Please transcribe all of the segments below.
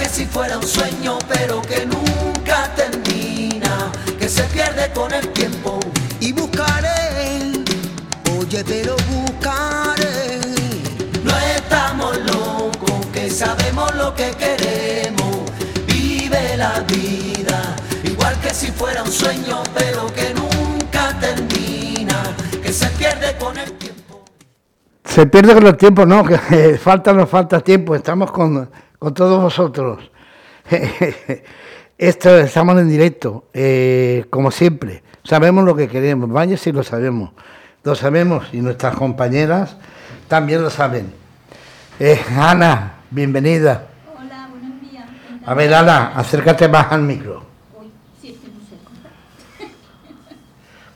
que si fuera un sueño, pero que nunca termina, que se pierde con el tiempo. Y buscaré, oye, pero buscaré. No estamos locos, que sabemos lo que queremos. Vive la vida, igual que si fuera un sueño, pero que nunca termina, que se pierde con el tiempo. Se pierde con el tiempo, no, que falta, nos falta tiempo, estamos con, con todos vosotros. Esto, estamos en directo, eh, como siempre. Sabemos lo que queremos, vaya si lo sabemos. Lo sabemos y nuestras compañeras también lo saben. Eh, Ana, bienvenida. Hola, buenos días. A ver, Ana, acércate más al micro. Uy, sí, estoy muy seco.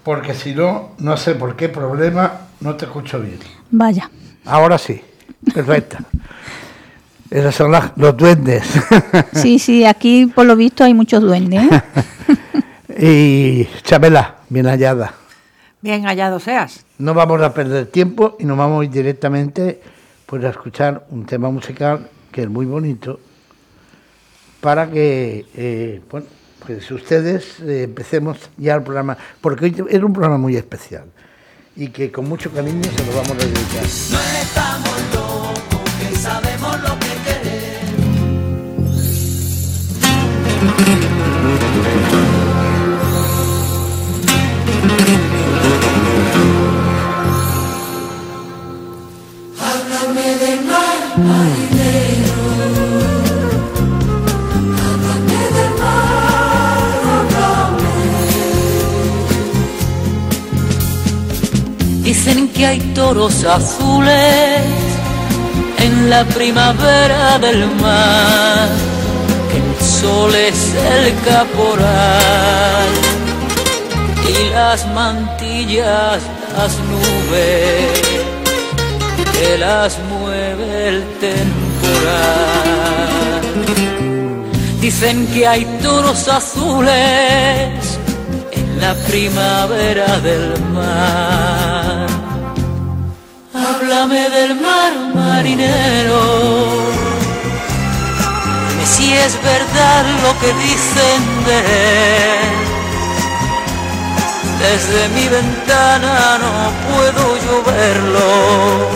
Porque si no, no sé por qué problema, no te escucho bien. Vaya. Ahora sí, perfecta. Esos son las- los duendes. Sí, sí, aquí por lo visto hay muchos duendes. ¿eh? y Chabela, bien hallada. Bien hallado seas. No vamos a perder tiempo y nos vamos a ir directamente pues, a escuchar un tema musical que es muy bonito para que eh, bueno, pues ustedes eh, empecemos ya el programa, porque hoy era un programa muy especial y que con mucho cariño se lo vamos a dedicar. Toros azules en la primavera del mar, sol es el caporal y las mantillas las nubes que las mueve el temporal. Dicen que hay toros azules en la primavera del mar. Háblame del mar marinero. Es verdad lo que dicen. Desde mi ventana no puedo yo verlo.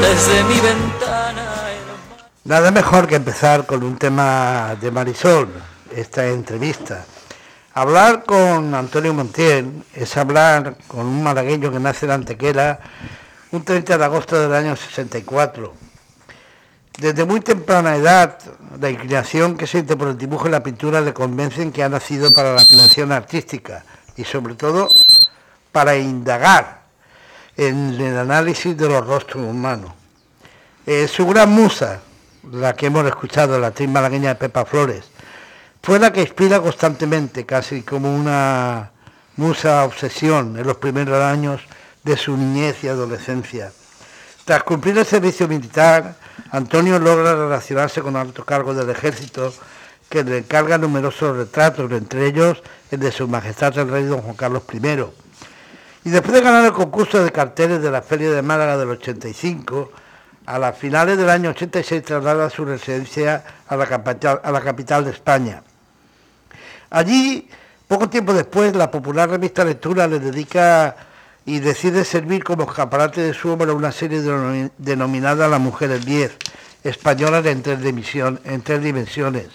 Desde mi ventana Nada mejor que empezar con un tema de Marisol, esta entrevista. Hablar con Antonio Montiel es hablar con un malagueño que nace en Antequera un 30 de agosto del año 64. Desde muy temprana edad, la inclinación que siente por el dibujo y la pintura le convencen que ha nacido para la creación artística y sobre todo para indagar en el análisis de los rostros humanos. Eh, su gran musa, la que hemos escuchado, la actriz malagueña de Pepa Flores, fue la que inspira constantemente, casi como una musa obsesión en los primeros años de su niñez y adolescencia. Tras cumplir el servicio militar, Antonio logra relacionarse con altos cargos del ejército que le encarga numerosos retratos, entre ellos el de su majestad el rey don Juan Carlos I. Y después de ganar el concurso de carteles de la Feria de Málaga del 85, a las finales del año 86 traslada su residencia a la capital, a la capital de España. Allí, poco tiempo después, la popular revista Lectura le dedica y decide servir como escaparate de su obra una serie denomi- denominada La Mujer el 10, española en tres, dimisión- en dimensiones.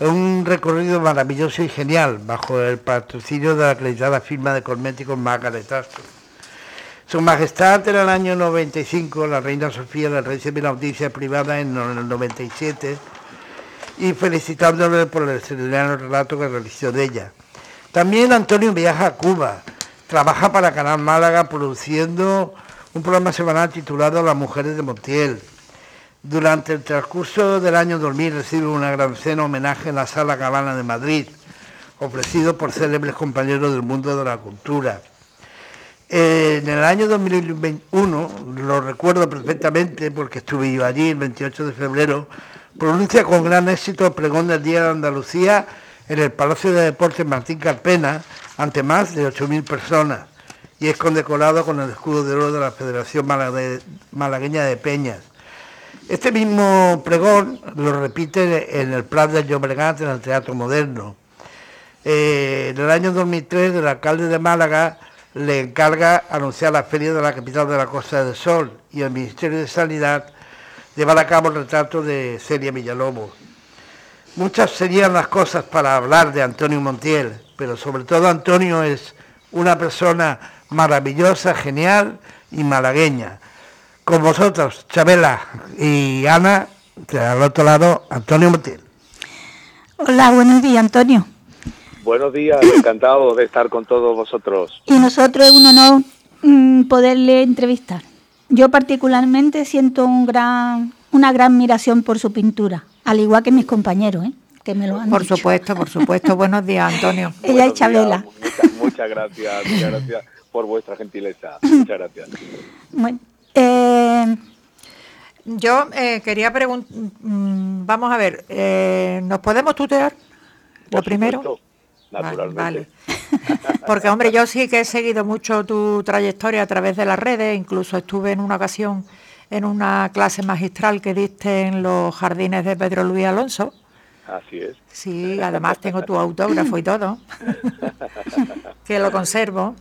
Un recorrido maravilloso y genial, bajo el patrocinio de la acreditada firma de cosméticos Margaret Astor. Su Majestad en el año 95, la reina Sofía le recibe una audiencia privada en el 97 y felicitándole por el extraordinario relato que realizó de ella. También Antonio viaja a Cuba, trabaja para Canal Málaga produciendo un programa semanal titulado Las Mujeres de Montiel. Durante el transcurso del año 2000 recibe una gran cena homenaje en la Sala Cabana de Madrid, ofrecido por célebres compañeros del mundo de la cultura. En el año 2021, lo recuerdo perfectamente porque estuve yo allí el 28 de febrero, pronuncia con gran éxito el pregón del Día de Andalucía en el Palacio de Deportes Martín Carpena ante más de 8.000 personas y es condecorado con el escudo de oro de la Federación Malague- Malagueña de Peñas. Este mismo pregón lo repite en el Plan del Llobregat en el Teatro Moderno. Eh, en el año 2003 el alcalde de Málaga le encarga anunciar la feria de la capital de la Costa del Sol y el Ministerio de Sanidad llevar a cabo el retrato de Celia Villalobos. Muchas serían las cosas para hablar de Antonio Montiel, pero sobre todo Antonio es una persona maravillosa, genial y malagueña. Con vosotros, Chabela y Ana, al otro lado, Antonio Montiel. Hola, buenos días, Antonio. Buenos días, encantado de estar con todos vosotros. Y nosotros es un honor mm, poderle entrevistar. Yo particularmente siento un gran, una gran admiración por su pintura, al igual que mis compañeros, ¿eh? Que me lo han Por dicho. supuesto, por supuesto. Buenos días, Antonio. Ella es Chabela. días, Muchas, muchas gracias, muchas gracias por vuestra gentileza. Muchas gracias. Bueno, eh, Yo eh, quería preguntar, vamos a ver, eh, ¿nos podemos tutear? Lo primero. supuesto, Naturalmente. Vale, vale. Porque, hombre, yo sí que he seguido mucho tu trayectoria a través de las redes, incluso estuve en una ocasión en una clase magistral que diste en los jardines de Pedro Luis Alonso. Así es. Sí, además tengo tu autógrafo y todo, que lo conservo.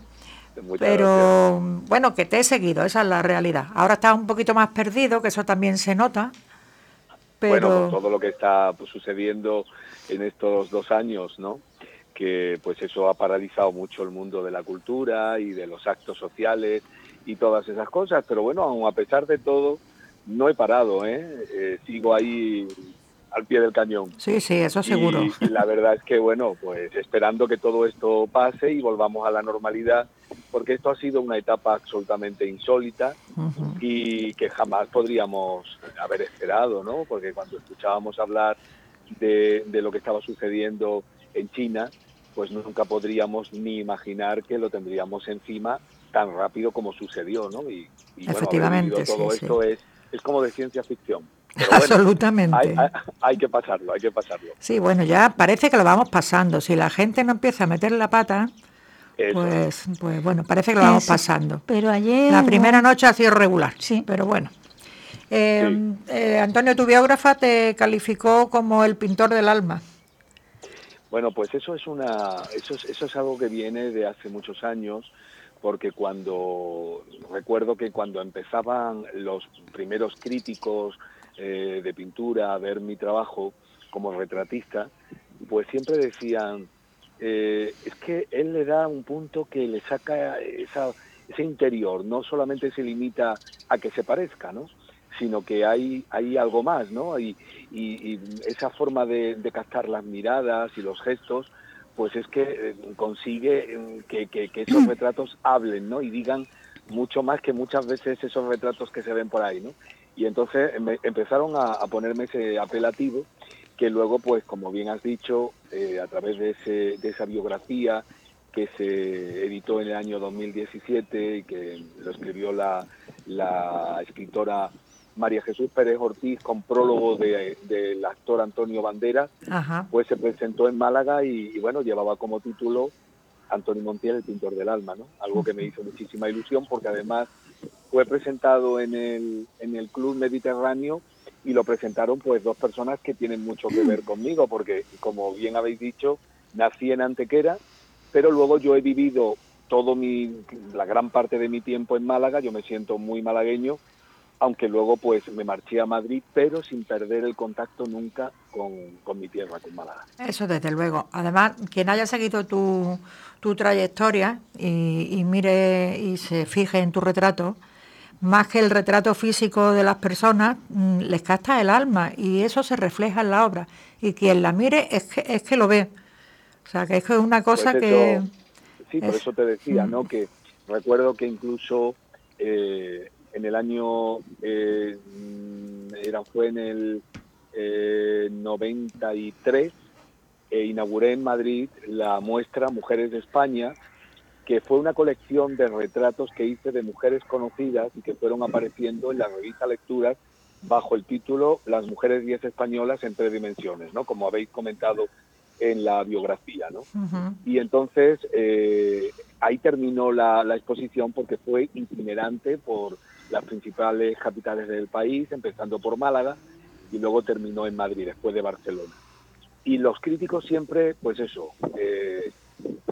Muchas Pero bueno, que te he seguido, esa es la realidad. Ahora estás un poquito más perdido, que eso también se nota. Pero Bueno, todo lo que está pues, sucediendo en estos dos años, ¿no? Que pues eso ha paralizado mucho el mundo de la cultura y de los actos sociales y todas esas cosas. Pero bueno, aun a pesar de todo, no he parado, ¿eh? Eh, sigo ahí al pie del cañón. sí, sí, eso seguro. Y, y la verdad es que, bueno, pues esperando que todo esto pase y volvamos a la normalidad, porque esto ha sido una etapa absolutamente insólita y que jamás podríamos haber esperado, ¿no? Porque cuando escuchábamos hablar de, de lo que estaba sucediendo en China, pues nunca podríamos ni imaginar que lo tendríamos encima tan rápido como sucedió, ¿no? Y, y bueno, haber Efectivamente, vivido todo sí, sí. esto es, es como de ciencia ficción. Pero bueno, Absolutamente. hay, hay- hay que pasarlo, hay que pasarlo. Sí, bueno, ya parece que lo vamos pasando. Si la gente no empieza a meter la pata, Eso. pues, pues bueno, parece que lo vamos eso. pasando. Pero ayer... La primera noche ha sido regular, Sí. pero bueno. Eh, eh, Antonio, tu biógrafa te calificó como el pintor del alma. Bueno, pues eso es una, eso es, eso es algo que viene de hace muchos años, porque cuando recuerdo que cuando empezaban los primeros críticos eh, de pintura a ver mi trabajo como retratista, pues siempre decían eh, es que él le da un punto que le saca esa, ese interior, no solamente se limita a que se parezca, ¿no? sino que hay, hay algo más, ¿no? Y, y- y esa forma de, de captar las miradas y los gestos, pues es que eh, consigue que, que- que esos retratos hablen, ¿no? Y digan mucho más que muchas veces esos retratos que se ven por ahí, ¿no? Y entonces me- empezaron a, a ponerme ese apelativo que luego, pues como bien has dicho, eh, a través de, ese, de esa biografía que se editó en el año 2017 y que lo escribió la, la escritora María Jesús Pérez Ortiz con prólogo de- del actor Antonio Banderas, Ajá. pues se presentó en Málaga y, y, bueno, llevaba como título Antonio Montiel, el pintor del alma, ¿no? Algo que me hizo muchísima ilusión porque además fue presentado en el, en el Club Mediterráneo y lo presentaron pues dos personas que tienen mucho que ver conmigo porque como bien habéis dicho, nací en Antequera, pero luego yo he vivido todo mi la gran parte de mi tiempo en Málaga, yo me siento muy malagueño, aunque luego pues me marché a Madrid, pero sin perder el contacto nunca con, con mi tierra, con Málaga. Eso desde luego. Además, quien haya seguido tu, tu trayectoria y, y mire y se fije en tu retrato, más que el retrato físico de las personas, mm, les capta el alma y eso se refleja en la obra. Y quien la mire es que, es que lo ve. O sea, que es una cosa Pues que... sí, por es- eso te decía, Mm. ¿no? Que recuerdo que incluso eh, en el año, eh, mm, era, fue en el eh, 93, eh, inauguré en Madrid la muestra Mujeres de España, que fue una colección de retratos que hice de mujeres conocidas y que fueron apareciendo en la revista Lecturas bajo el título Las mujeres 10 españolas en tres dimensiones, ¿no? Como habéis comentado en la biografía, ¿no? Y entonces eh, ahí terminó la, la exposición porque fue itinerante por, las principales capitales del país, empezando por Málaga y luego terminó en Madrid, después de Barcelona. Y los críticos siempre, pues eso, eh,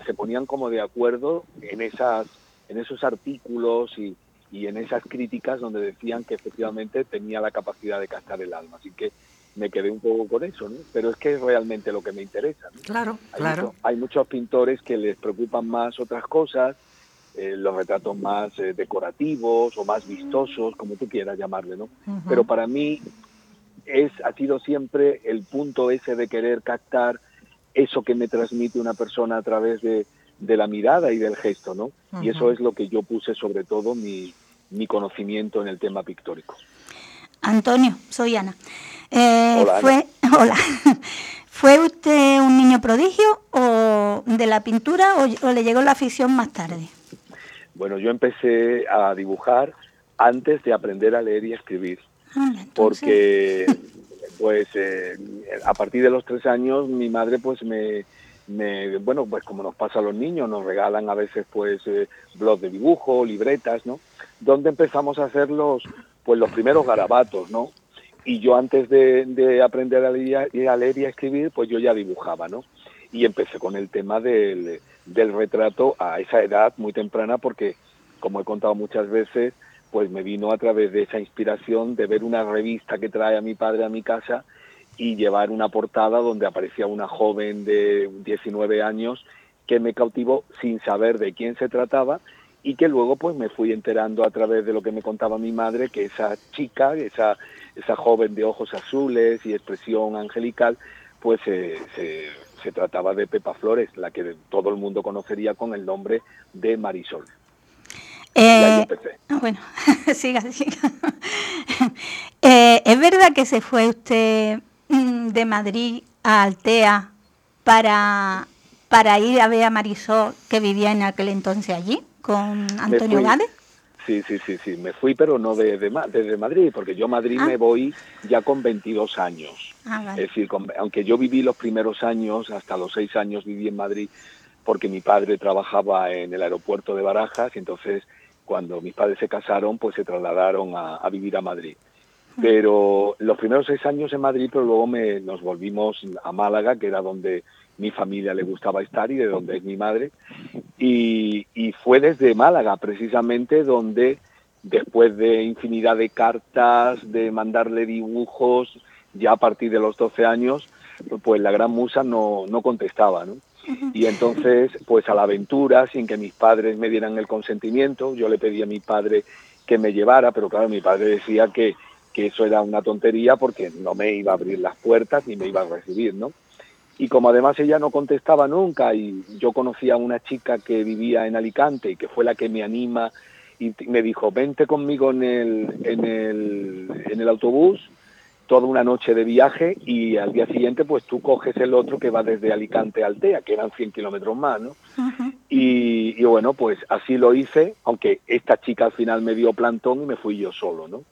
se ponían como de acuerdo en, esas, en esos artículos y, y en esas críticas donde decían que efectivamente tenía la capacidad de captar el alma. Así que me quedé un poco con eso, ¿no? Pero es que es realmente lo que me interesa. ¿no? Claro, Hay claro. mucho- hay muchos pintores que les preocupan más otras cosas, eh, los retratos más eh, decorativos o más vistosos, como tú quieras llamarle, ¿no? Pero para mí es ha sido siempre el punto ese de querer captar eso que me transmite una persona a través de, de la mirada y del gesto, ¿no? Y eso es lo que yo puse sobre todo mi, mi conocimiento en el tema pictórico. Antonio, soy Ana. Eh, Hola, Ana. fue, hola. ¿Fue usted un niño prodigio o de la pintura o, o le llegó la afición más tarde? Bueno, yo empecé a dibujar antes de aprender a leer y escribir. Entonces- porque pues eh, a partir de los tres años mi madre pues me, me- bueno pues como nos pasa a los niños nos regalan a veces pues eh, de dibujo libretas no donde empezamos a hacer los pues los primeros garabatos no y yo antes de, de aprender a leer, a leer y a escribir pues yo ya dibujaba no y empecé con el tema del, del retrato a esa edad muy temprana porque como he contado muchas veces pues me vino a través de esa inspiración de ver una revista que trae a mi padre a mi casa y llevar una portada donde aparecía una joven de 19 años que me cautivó sin saber de quién se trataba y que luego pues me fui enterando a través de lo que me contaba mi madre que esa chica, esa, esa joven de ojos azules y expresión angelical, pues se, se trataba de Pepa Flores, la que todo el mundo conocería con el nombre de Marisol. Y ahí Eh, empecé. ah, bueno, siga, siga. Eh, ¿Es verdad que se fue usted mm, de Madrid a Altea para, para ir a ver a Marisol, que vivía en aquel entonces allí, con Antonio. Gade? Sí, sí, sí, sí, me fui, pero no de, de desde Madrid, porque yo a Madrid Ah. me voy ya con 22 años. Ah, Es decir, con- aunque yo viví los primeros años, hasta los seis años viví en Madrid, porque mi padre trabajaba en el aeropuerto de Barajas, y entonces cuando mis padres se casaron, pues se trasladaron a, a vivir a Madrid. Pero los primeros seis años en Madrid, pero luego me, nos volvimos a Málaga, que era donde mi familia le gustaba estar y de donde es mi madre. Y, y fue desde Málaga, precisamente, donde después de infinidad de cartas, de mandarle dibujos, ya a partir de los 12 años, pues la gran musa no, no contestaba, ¿no? Y entonces, pues a la aventura, sin que mis padres me dieran el consentimiento, yo le pedí a mi padre que me llevara, pero claro, mi padre decía que, que eso era una tontería porque no me iba a abrir las puertas ni me iba a recibir, ¿no? Y como además ella no contestaba nunca y yo conocía a una chica que vivía en Alicante y que fue la que me anima y me dijo, vente conmigo en el, en el, en el autobús toda una noche de viaje y al día siguiente pues tú coges el otro que va desde Alicante a Altea, que eran 100 kilómetros más, ¿no? Y, y bueno, pues así lo hice, aunque esta chica al final me dio plantón y me fui yo solo, ¿no?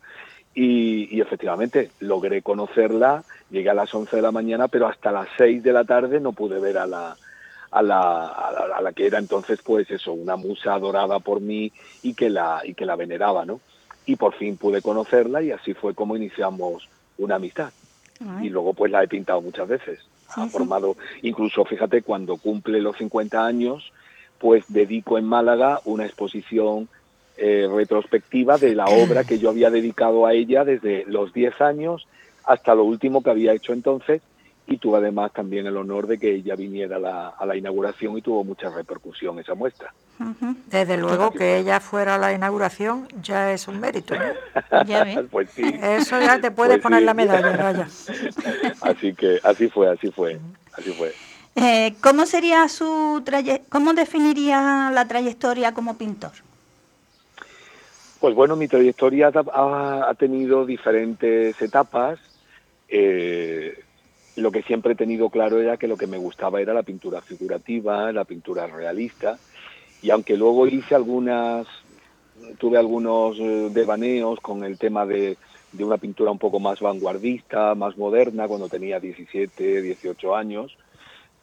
Y, y efectivamente logré conocerla, llegué a las 11 de la mañana, pero hasta las 6 de la tarde no pude ver a la, a la, a la, a la que era entonces pues eso, una musa adorada por mí y que la, y que la veneraba, ¿no? Y por fin pude conocerla y así fue como iniciamos una amistad. Ay, Y luego pues la he pintado muchas veces. ha sí. formado, incluso fíjate, cuando cumple los 50 años, pues dedico en Málaga una exposición eh, retrospectiva de la obra que yo había dedicado a ella desde los 10 años hasta lo último que había hecho entonces y tuve además también el honor de que ella viniera a la, a la inauguración y tuvo mucha repercusión esa muestra. Desde luego que ella fuera a la inauguración ya es un mérito. ¿no? Ya ves. pues sí. Eso ya te puedes Pues poner sí. la medalla, vaya. Así que así fue, así fue, así fue. Eh, ¿Cómo sería su cómo definiría la trayectoria como pintor? Pues bueno, mi trayectoria ha tenido diferentes etapas. Eh, lo que siempre he tenido claro era que lo que me gustaba era la pintura figurativa, la pintura realista. Y aunque luego hice algunas, tuve algunos eh, devaneos con el tema de, de una pintura un poco más vanguardista, más moderna, cuando tenía 17, 18 años,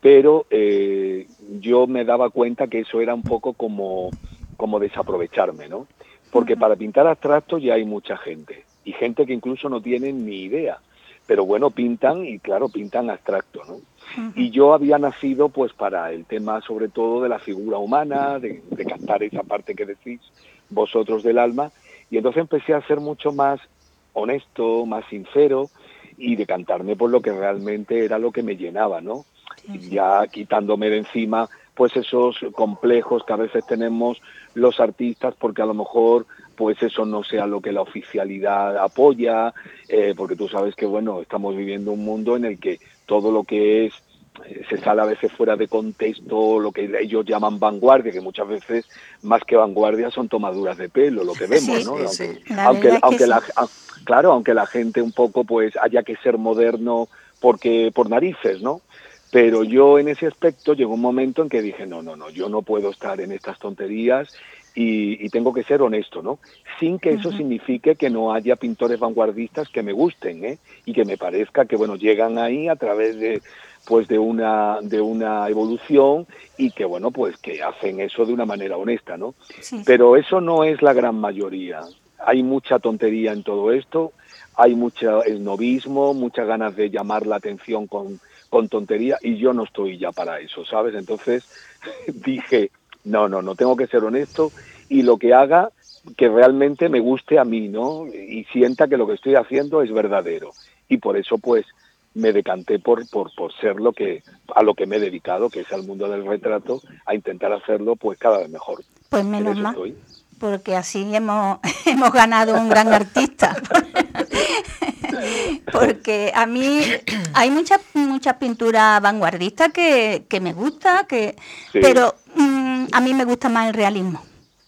pero eh, yo me daba cuenta que eso era un poco como, como desaprovecharme, ¿no? porque para pintar abstracto ya hay mucha gente, y gente que incluso no tiene ni idea, pero bueno, pintan y claro, pintan abstracto, ¿no? Y yo había nacido pues para el tema sobre todo de la figura humana, de, de captar esa parte que decís vosotros del alma, y entonces empecé a ser mucho más honesto, más sincero, y de cantarme por lo que realmente era lo que me llenaba, ¿no? Ya quitándome de encima pues esos complejos que a veces tenemos los artistas porque a lo mejor pues eso no sea lo que la oficialidad apoya, eh, porque tú sabes que bueno, estamos viviendo un mundo en el que todo lo que es eh, se sale a veces fuera de contexto, lo que ellos llaman vanguardia, que muchas veces más que vanguardia son tomaduras de pelo, lo que vemos, ¿no? Aunque, aunque, la, claro, aunque la gente un poco pues haya que ser moderno porque por narices, ¿no? Pero yo en ese aspecto llegó un momento en que dije, no, no, no, yo no puedo estar en estas tonterías y, tengo que ser honesto, ¿no? Sin que eso signifique que no haya pintores vanguardistas que me gusten, ¿eh? Y que me parezca que, bueno, llegan ahí a través de, pues de una de una evolución y que bueno pues que hacen eso de una manera honesta no pero eso no es la gran mayoría. Hay mucha tontería en todo esto hay mucho esnovismo muchas ganas de llamar la atención con con tontería y yo no estoy ya para eso sabes entonces dije no no no tengo que ser honesto y lo que haga que realmente me guste a mí no y sienta que lo que estoy haciendo es verdadero y por eso pues me decanté por, por, por ser lo que, a lo que me he dedicado, que es al mundo del retrato, a intentar hacerlo pues cada vez mejor. Pues menos mal, porque así hemos, hemos ganado un gran artista. porque a mí hay muchas muchas pinturas vanguardistas que, que me gusta, que, pero a mí me gusta más el realismo.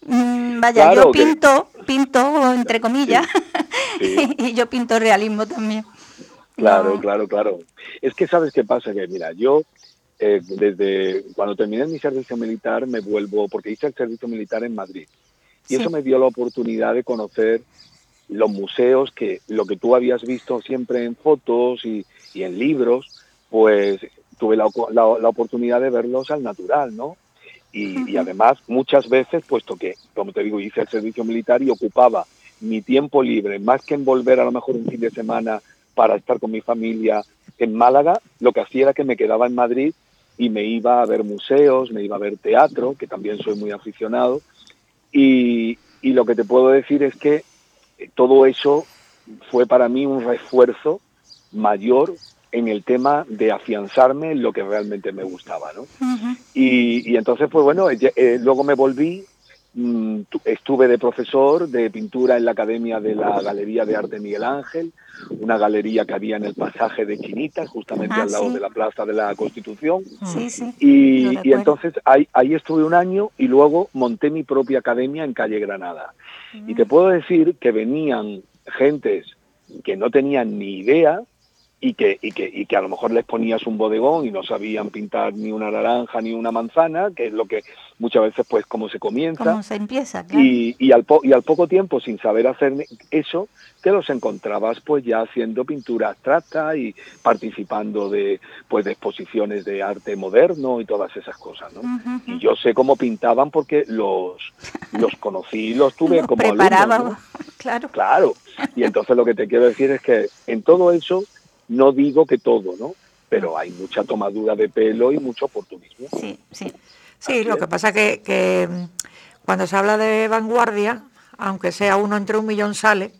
Mm, vaya, yo pinto, pinto entre comillas, y yo pinto realismo también. Claro, claro, claro. Es que sabes qué pasa, que mira, yo eh, desde cuando terminé mi servicio militar me vuelvo, porque hice el servicio militar en Madrid, y eso me dio la oportunidad de conocer los museos que lo que tú habías visto siempre en fotos y, en libros, pues tuve la, la, oportunidad de verlos al natural, ¿no? Y, y, además muchas veces, puesto que, como te digo, hice el servicio militar y ocupaba mi tiempo libre, más que en volver a lo mejor un fin de semana para estar con mi familia en Málaga, lo que hacía era que me quedaba en Madrid y me iba a ver museos, me iba a ver teatro, que también soy muy aficionado, y, lo que te puedo decir es que todo eso fue para mí un refuerzo mayor en el tema de afianzarme en lo que realmente me gustaba, ¿no? y, entonces, pues bueno, eh, luego me volví Mm, estuve de profesor de pintura en la Academia de la Galería de Arte Miguel Ángel, una galería que había en el pasaje de Chinitas, justamente ah, al lado de la Plaza de la Constitución. y, entonces ahí, ahí, estuve un año y luego monté mi propia academia en Calle Granada. Y te puedo decir que venían gentes que no tenían ni idea y que, y que, y que a lo mejor les ponías un bodegón y no sabían pintar ni una naranja ni una manzana, que es lo que muchas veces pues como se comienza. Como se empieza, claro. Y, y, al, y al poco tiempo, sin saber hacer eso, te los encontrabas pues ya haciendo pintura abstracta y participando de pues de exposiciones de arte moderno y todas esas cosas, ¿no? Y yo sé cómo pintaban porque los, los conocí, los tuve como alumnos, claro. Claro. Y entonces lo que te quiero decir es que en todo eso no digo que todo, ¿no? Pero hay mucha tomadura de pelo y mucho oportunismo. Sí, sí. Sí, lo que pasa que, que mm, cuando se habla de vanguardia, aunque sea uno entre un millón sale,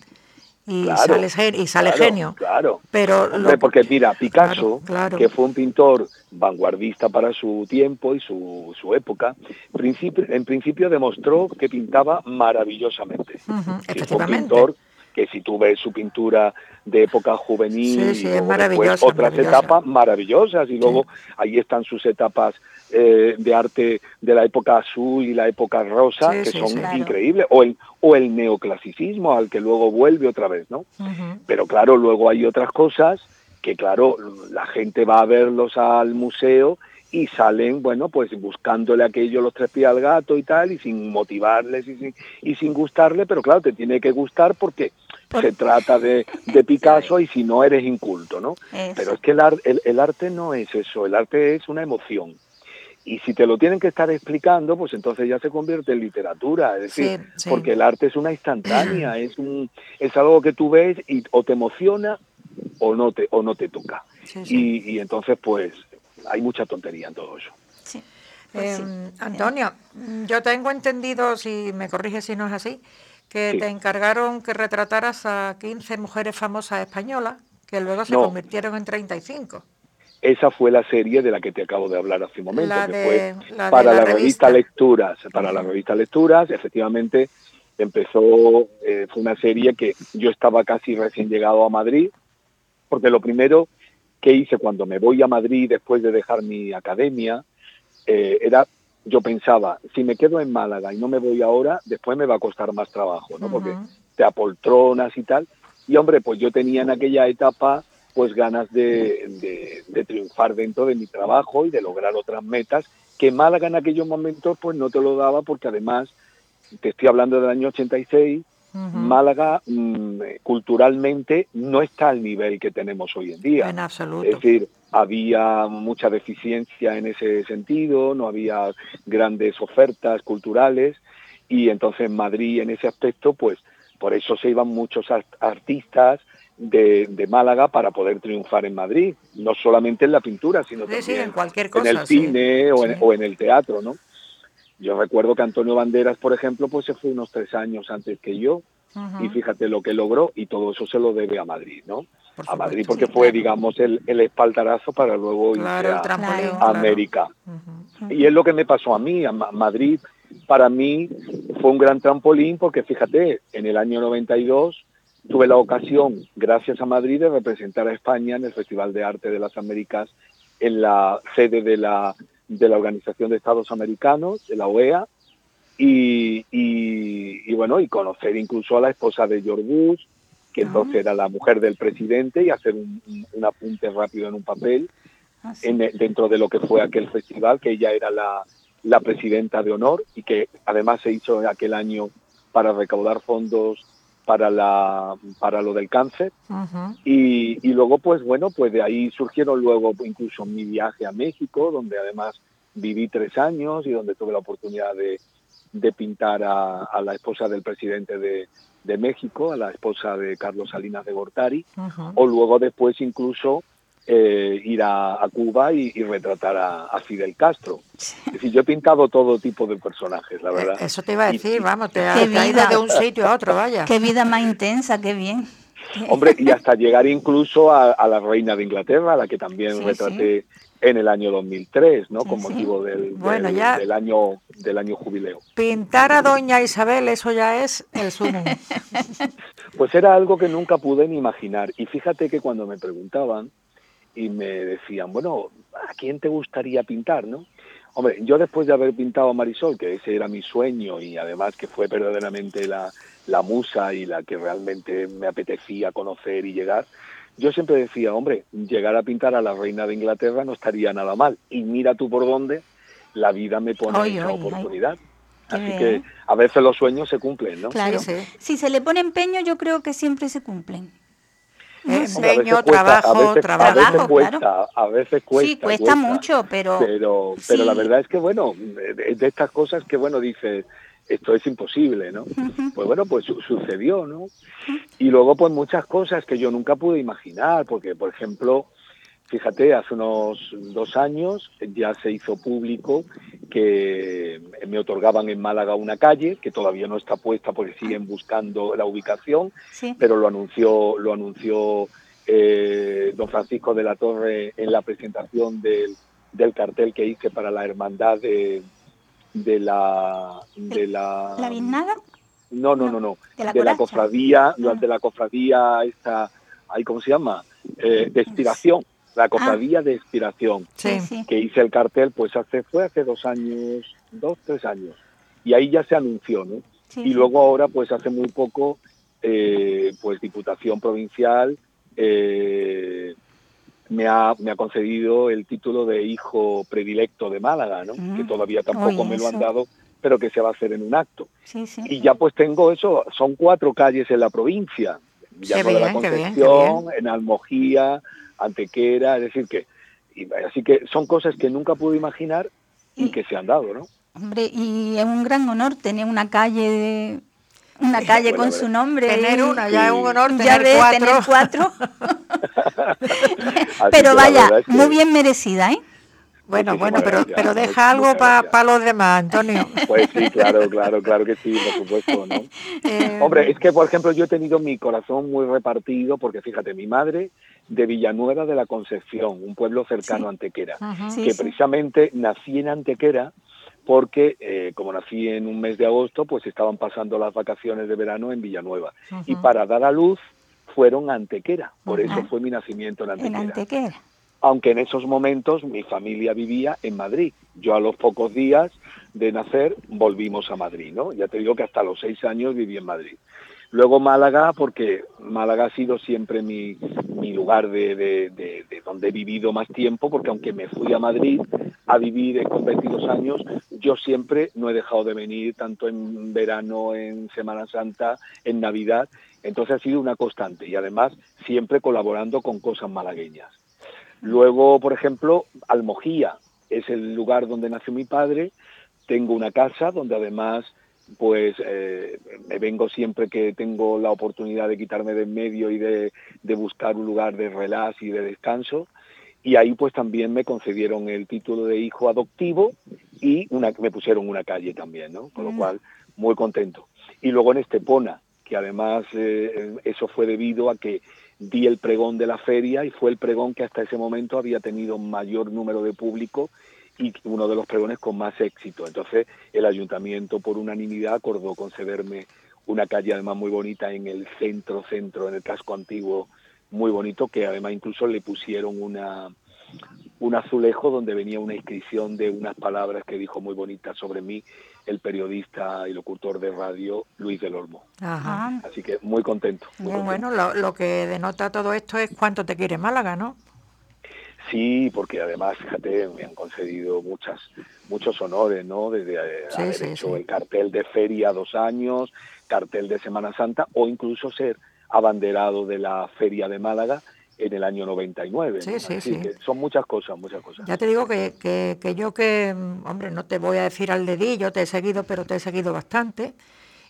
y sale, y sale genio. Claro. Pero porque mira, Picasso, que fue un pintor vanguardista para su tiempo y su, su época, en principio demostró que pintaba maravillosamente. efectivamente. un pintor que si tú ves su pintura de época juvenil y otras etapas maravillosas y luego ahí están sus etapas eh, de arte de la época azul y la época rosa que son increíbles o el o el neoclasicismo al que luego vuelve otra vez no pero claro luego hay otras cosas que claro la gente va a verlos al museo y salen, bueno, pues buscándole aquello los tres pies al gato y tal, y sin motivarles y sin, y sin gustarle, pero claro, te tiene que gustar porque se trata de, de, Picasso y si no eres inculto, ¿no? Pero es que el, el, arte no es eso, el arte es una emoción. Y si te lo tienen que estar explicando, pues entonces ya se convierte en literatura, es decir, Sí, sí. porque el arte es una instantánea, es un es algo que tú ves y o te emociona o no te o no te toca. Sí, sí. Y, y entonces pues hay mucha tontería en todo eso. Sí. Pues sí. Eh, Antonio, mm, yo tengo entendido, si me corriges si no es así, que Sí. te encargaron que retrataras a 15 mujeres famosas españolas que luego se No. convirtieron en 35. Esa fue la serie de la que te acabo de hablar hace un momento, La que de- fue la para la la, revista. revista Lecturas. Para la revista Lecturas, efectivamente, empezó, eh, fue una serie que yo estaba casi recién llegado a Madrid, porque lo primero que hice cuando me voy a Madrid después de dejar mi academia, eh, era, yo pensaba, si me quedo en Málaga y no me voy ahora, después me va a costar más trabajo, ¿no? Porque te apoltronas y tal. Y hombre, pues yo tenía en aquella etapa pues ganas de, de- de triunfar dentro de mi trabajo y de lograr otras metas que Málaga en aquellos momentos pues no te lo daba porque además te estoy hablando del año 86 Málaga mm, culturalmente no está al nivel que tenemos hoy en día En absoluto. es decir, había mucha deficiencia en ese sentido, no había grandes ofertas culturales y entonces en Madrid en ese aspecto, pues por eso se iban muchos art- artistas de, de Málaga para poder triunfar en Madrid, no solamente en la pintura, sino Sí, sí, también en cualquier en cosa. el sí. cine o, en, o en el teatro, ¿no? Yo recuerdo que Antonio Banderas, por ejemplo, pues se fue unos tres años antes que yo, y fíjate lo que logró y todo eso se lo debe a Madrid, ¿no? Por a Madrid porque sí, fue, claro. digamos, el, el espaldarazo para luego Claro, el a. Claro. América. Y es lo que me pasó a mí, a Ma- Madrid para mí fue un gran trampolín porque fíjate, en el año 92 tuve la ocasión, gracias a Madrid, de representar a España en el Festival de Arte de las Américas en la sede de la, de la Organización de Estados Americanos, de la OEA, y, y- y bueno, y conocer incluso a la esposa de George Bush, que Ah. entonces era la mujer del presidente, y hacer un, un- un apunte rápido en un papel Ah, sí. en- dentro de lo que fue aquel festival, que ella era la, la presidenta de honor y que además se hizo aquel año para recaudar fondos para, la, para lo del cáncer. Y, y luego, pues bueno, pues de ahí surgieron luego incluso mi viaje a México, donde además viví tres años y donde tuve la oportunidad de, de pintar a, a la esposa del presidente de, de México, a la esposa de Carlos Salinas de Gortari, o luego después incluso eh, ir a, a Cuba y, y retratar a, a Fidel Castro. Es decir, yo he pintado todo tipo de personajes, la verdad. Eh, Eso te iba a decir, y- vamos, te, ha- ido vida. de un sitio a otro, vaya. Qué vida más intensa, qué bien. Hombre, y hasta llegar incluso a, a la reina de Inglaterra, a la que también Sí, retraté en el año 2003, ¿no? Sí, Con sí. motivo del, Bueno, del- ya- del año del año jubileo. Pintar a doña Isabel, eso ya es el sumo. Pues era algo que nunca pude ni imaginar. Y fíjate que cuando me preguntaban y me decían, bueno, ¿a quién te gustaría pintar, no? Hombre, yo después de haber pintado a Marisol, que ese era mi sueño y además que fue verdaderamente la, la musa y la que realmente me apetecía conocer y llegar, yo siempre decía, hombre, llegar a pintar a la reina de Inglaterra no estaría nada mal. Y mira tú por dónde la vida me pone Ay, esa oportunidad. Así que a veces los sueños se cumplen, ¿no? Claro. Sí. Si se le pone empeño, yo creo que siempre se cumplen. Eh, Hombre, a veces Empeño, cuesta, trabajo, a veces, trabajo. A veces cuesta, claro. a veces cuesta. sí, cuesta, mucho, pero, Pero, pero la verdad es que, bueno, es de estas cosas que, bueno, dices, esto es imposible, ¿no? Pues bueno, pues su- sucedió, ¿no? Y luego, pues muchas cosas que yo nunca pude imaginar, porque, por ejemplo, fíjate, hace unos dos años ya se hizo público que me otorgaban en Málaga una calle, que todavía no está puesta porque siguen buscando la ubicación, sí. pero lo anunció lo anunció eh, don Francisco de la Torre en la presentación del, del cartel que hice para la hermandad de, de la de la, ¿La biznada? no no no no ¿De la de la colacha? cofradía Ah. de la cofradía esta ahí cómo se llama Eh, de expiración la cofradía de Sí. sí. que hice el cartel pues hace fue hace dos años dos tres años y ahí ya se anunció no sí, y sí. luego ahora pues hace muy poco eh, pues Diputación Provincial eh, me, ha, me ha concedido el título de hijo predilecto de Málaga, ¿no? Mm. que todavía tampoco Oye, me lo han dado, pero que se va a hacer en un acto. Sí, sí. Y ya pues tengo eso, son cuatro calles en la provincia, Llano de la bien, qué bien, qué Concepción, en Almojía, Antequera, es decir que, y así que son cosas que nunca pude imaginar y, que se han dado, ¿no? Hombre, y es un gran honor tener una calle una calle con su nombre. Tener una, ya es un honor tener cuatro. pero vaya, muy bien merecida, ¿eh? Bueno, bueno, pero, pero deja algo para los demás, Antonio. Pues sí, claro, claro, claro que sí, por supuesto, ¿no? Eh, Hombre, es que, por ejemplo, yo he tenido mi corazón muy repartido, porque fíjate, mi madre de Villanueva de la Concepción, un pueblo cercano a Antequera, que precisamente nací en Antequera porque eh, como nací en un mes de agosto, pues estaban pasando las vacaciones de verano en Villanueva. Y para dar a luz fueron a Antequera, por eso fue mi nacimiento en Antequera. En Antequera. Aunque en esos momentos mi familia vivía en Madrid. Yo a los pocos días de nacer volvimos a Madrid, ¿no? Ya te digo que hasta los seis años viví en Madrid. Luego Málaga, porque Málaga ha sido siempre mi, lugar de, donde he vivido más tiempo, porque aunque me fui a Madrid a vivir con 22 años, yo siempre no he dejado de venir, tanto en verano, en Semana Santa, en Navidad. Entonces ha sido una constante y además siempre colaborando con cosas malagueñas. Luego, por ejemplo, Almojía es el lugar donde nació mi padre. Tengo una casa donde además pues eh, me vengo siempre que tengo la oportunidad de quitarme de en medio y de, buscar un lugar de relax y de descanso. Y ahí pues también me concedieron el título de hijo adoptivo y una, me pusieron una calle también, ¿no? Con lo mm. cual, muy contento. Y luego en Estepona, que además eh, eso fue debido a que di el pregón de la feria y fue el pregón que hasta ese momento había tenido mayor número de público y uno de los pregones con más éxito. Entonces el ayuntamiento por unanimidad acordó concederme una calle además muy bonita en el centro, centro, en el casco antiguo, muy bonito, que además incluso le pusieron una, un azulejo donde venía una inscripción de unas palabras que dijo muy bonitas sobre mí el periodista y locutor de radio Luis del Olmo. Así que muy contento. Bueno, lo, lo, que denota todo esto es cuánto te quiere Málaga, ¿no? Sí, porque además, fíjate, me han concedido muchas, muchos honores, ¿no? Desde eh, haber hecho el cartel de feria dos años, cartel de Semana Santa o incluso ser abanderado de la Feria de Málaga en el año 99. Sí, sí, sí. son muchas cosas, muchas cosas. Ya te digo que, que, que yo que, hombre, no te voy a decir al dedillo, te he seguido, pero te he seguido bastante.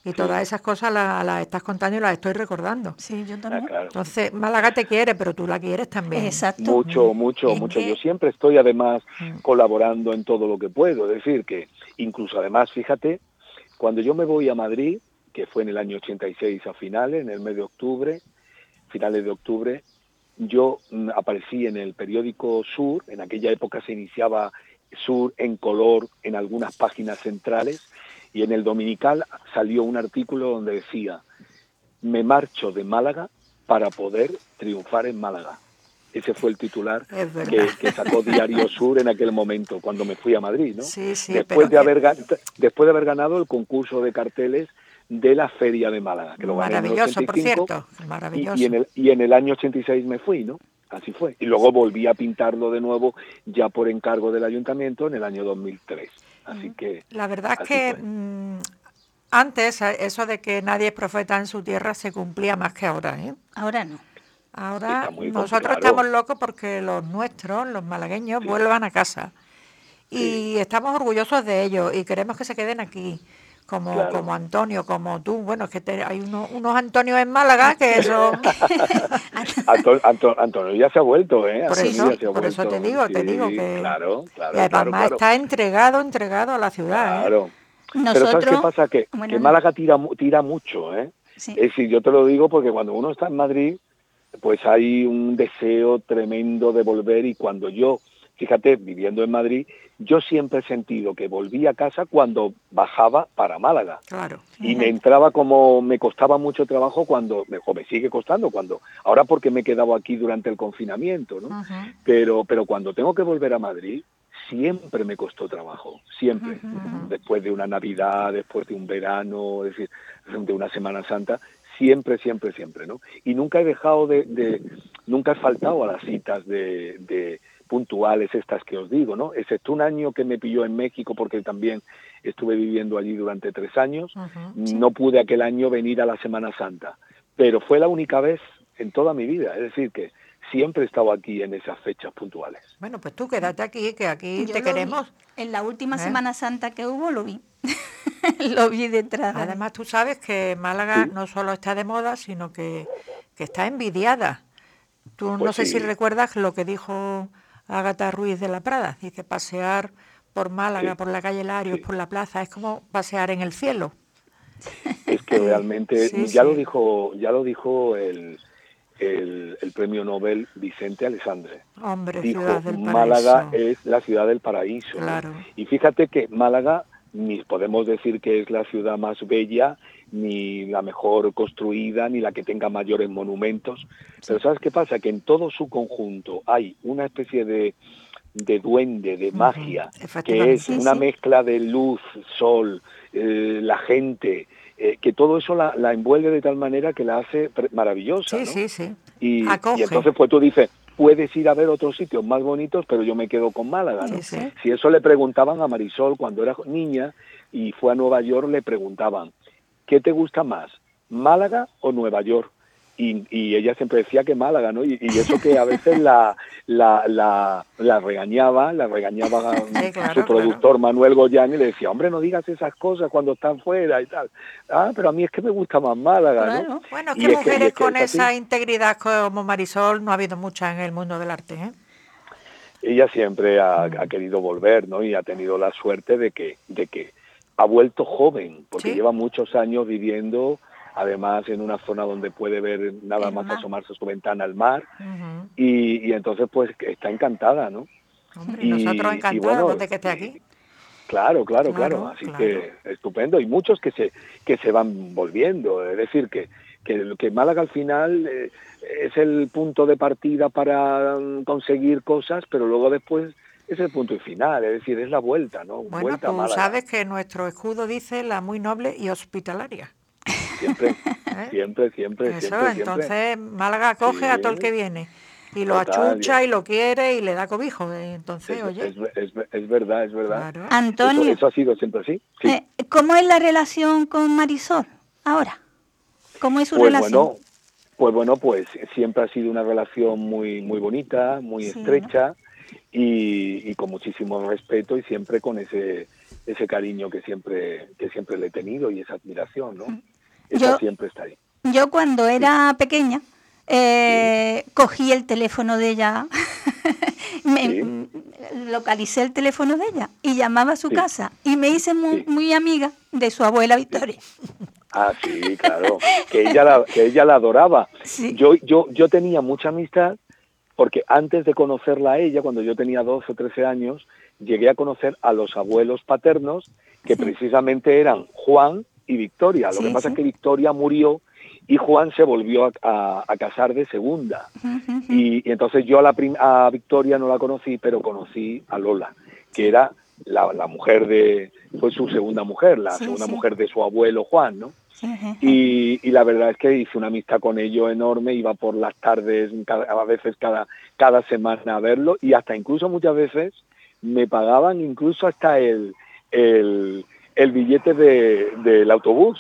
Y todas esas cosas las, estás contando y las estoy recordando. Sí, yo también. Entonces, Málaga te quiere, pero tú la quieres también. Exacto. Mucho, mucho, mucho. Yo siempre estoy además mm. colaborando en todo lo que puedo. Es decir, que incluso además, fíjate, cuando yo me voy a Madrid, que fue en el año 86 a finales, en el mes de octubre, finales de octubre, yo mm, aparecí en el periódico Sur, en aquella época se iniciaba Sur en color en algunas páginas centrales, y en el Dominical salió un artículo donde decía, me marcho de Málaga para poder triunfar en Málaga. Ese fue el titular que, sacó Diario Sur en aquel momento, cuando me fui a Madrid, ¿no? después, de haber, después de haber ganado el concurso de carteles de la Feria de Málaga, que lo Maravilloso, por cierto. Maravilloso. Y, en el, y en el año 86 me fui, ¿no? Así fue. Y luego volví a pintarlo de nuevo ya por encargo del ayuntamiento en el año 2003. Así que... La verdad es que mm, antes eso de que nadie es profeta en su tierra se cumplía más que ahora. ¿eh? Ahora no. Ahora nosotros estamos locos porque los nuestros, los malagueños, vuelvan a casa. Y estamos orgullosos de ellos y queremos que se queden aquí como, como Antonio, como tú. Bueno, es que hay unos Antonios en Málaga que son... Antonio ya se ha vuelto, ¿eh? Por, eso, te digo, te digo que... Claro, claro. Y además está entregado, entregado a la ciudad. ¿eh? Claro. Pero ¿sabes qué pasa? Que, que Málaga tira, tira mucho, ¿eh? Es decir, yo te lo digo porque cuando uno está en Madrid, pues hay un deseo tremendo de volver y cuando yo fíjate, viviendo en Madrid, yo siempre he sentido que volvía a casa cuando bajaba para Málaga. Claro. Y me entraba como me costaba mucho trabajo cuando, o me sigue costando cuando, ahora porque me he quedado aquí durante el confinamiento, ¿no? Pero, pero cuando tengo que volver a Madrid, siempre me costó trabajo, siempre. Después de una Navidad, después de un verano, es decir, de una Semana Santa, siempre, siempre, siempre, ¿no? Y nunca he dejado de, nunca he faltado a las citas de, de puntuales estas que os digo, ¿no? Excepto un año que me pilló en México porque también estuve viviendo allí durante tres años, no pude aquel año venir a la Semana Santa, pero fue la única vez en toda mi vida, es decir, que siempre he estado aquí en esas fechas puntuales. Bueno, pues tú quédate aquí, que aquí Yo te vi. queremos. En la última ¿Eh? Semana Santa que hubo lo vi. lo vi detrás. de- Además, tú sabes que Málaga no solo está de moda, sino que, que está envidiada. Tú no Pues sé si recuerdas lo que dijo Ágata Ruiz de la Prada. Dice, pasear por Málaga, Sí. por la calle Larios, Sí. por la plaza, es como pasear en el cielo. Es que realmente Sí, ya lo dijo, ya lo dijo el, el, el premio Nobel Vicente Alessandre. Hombre, Dijo, ciudad del paraíso. Málaga es la ciudad del paraíso. Y fíjate que Málaga ni podemos decir que es la ciudad más bella, ni la mejor construida, ni la que tenga mayores monumentos. Pero ¿sabes qué pasa? Que en todo su conjunto hay una especie de, de duende, de magia, que es Sí, una sí. mezcla de luz, sol, eh, la gente, eh, que todo eso la, la envuelve de tal manera que la hace maravillosa. Sí, ¿no? sí, sí. Y, Acoge. y entonces pues tú dices, puedes ir a ver otros sitios más bonitos, pero yo me quedo con Málaga, ¿no? Sí, sí. Si eso le preguntaban a Marisol cuando era niña y fue a Nueva York, le preguntaban, ¿qué te gusta más, Málaga o Nueva York? Y, y ella siempre decía que Málaga, ¿no? Y, y eso que a veces la, la, la, la regañaba, la regañaba Sí, claro, su productor Manuel Goyán y le decía, hombre, no digas esas cosas cuando están fuera y tal. Ah, pero a mí es que me gusta más Málaga, ¿no? Bueno, es Y que es que- y mujeres es que con así. esa integridad como Marisol no ha habido muchas en el mundo del arte, ¿eh? ella siempre ha, ha querido volver, ¿no? Y ha tenido la suerte de que, de que ha vuelto joven, porque Sí. lleva muchos años viviendo, además en una zona donde puede ver nada El más mar. asomarse su ventana al mar, y, y entonces pues está encantada, ¿no? Hombre, Y- nosotros y encantados bueno, de que esté aquí. Claro, claro, Claro, claro. Así claro. que estupendo. Y muchos que se que se van volviendo. Es decir, que que, que Málaga al final eh, es el punto de partida para mm, conseguir cosas, pero luego después es el punto y final. Es decir, es la vuelta, ¿no? Bueno, vuelta tú sabes que nuestro escudo dice la muy noble y hospitalaria. Siempre, ¿eh? siempre, siempre, Eso, siempre, siempre. entonces Málaga acoge a todo el que viene. Y lo Total, achucha y- y lo quiere y le da cobijo. eh, Entonces, Es, oye, es, es- es verdad, es verdad. claro. Antonio, Eso, eso ha sido siempre así. Sí. eh, ¿cómo es la relación con Marisol ahora? ¿Cómo es su Pues relación? bueno, pues bueno, pues siempre ha sido una relación muy muy bonita, muy Sí, estrecha y, y con muchísimo respeto y siempre con ese ese cariño que siempre que siempre le he tenido y esa admiración, ¿no? Esa Yo- siempre está ahí. Yo cuando era pequeña eh, cogí el teléfono de ella, me- Sí. localicé el teléfono de ella y llamaba a su casa y me hice muy, muy amiga de su abuela Victoria. Ah, sí, claro, que ella la, que ella la adoraba. Yo, yo, yo tenía mucha amistad porque antes de conocerla a ella, cuando yo tenía 12 o 13 años, llegué a conocer a los abuelos paternos, que precisamente eran Juan y Victoria. Lo Sí, que pasa sí. es que Victoria murió y Juan se volvió a, a- a casar de segunda. Y, y entonces yo a, la prim- a Victoria no la conocí, pero conocí a Lola, que era la, la mujer de, fue su segunda mujer, la segunda mujer de su abuelo Juan, ¿no? Y, y la verdad es que hice una amistad con ellos enorme, iba por las tardes, cada- a veces cada, cada semana a verlo y hasta incluso muchas veces me pagaban incluso hasta el, el, el billete de- del autobús.